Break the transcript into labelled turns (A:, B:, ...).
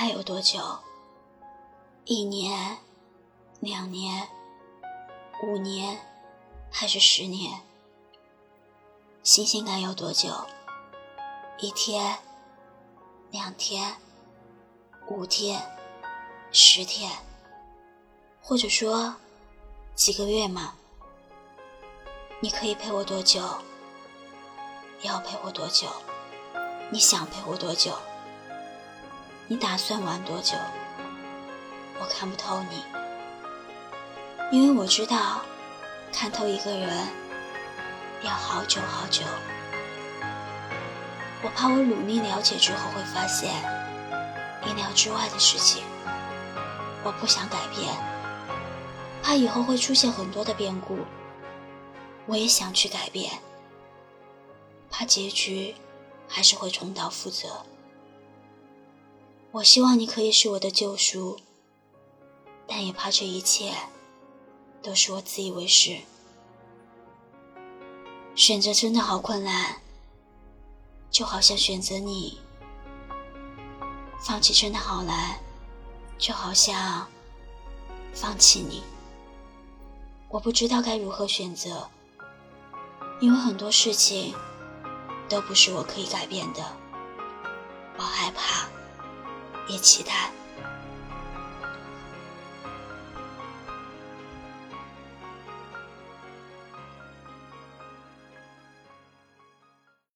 A: 爱有多久？一年、两年、五年，还是十年？新鲜感有多久？一天、两天、五天、十天，或者说几个月吗？你可以陪我多久？要陪我多久？你想陪我多久？你打算玩多久？我看不透你，因为我知道，看透一个人要好久好久。我怕我努力了解之后会发现意料之外的事情，我不想改变，怕以后会出现很多的变故。我也想去改变，怕结局还是会重蹈覆辙。我希望你可以是我的救赎，但也怕这一切都是我自以为是。选择真的好困难，就好像选择你；放弃真的好难，就好像放弃你。我不知道该如何选择。因为很多事情都不是我可以改变的，别期待。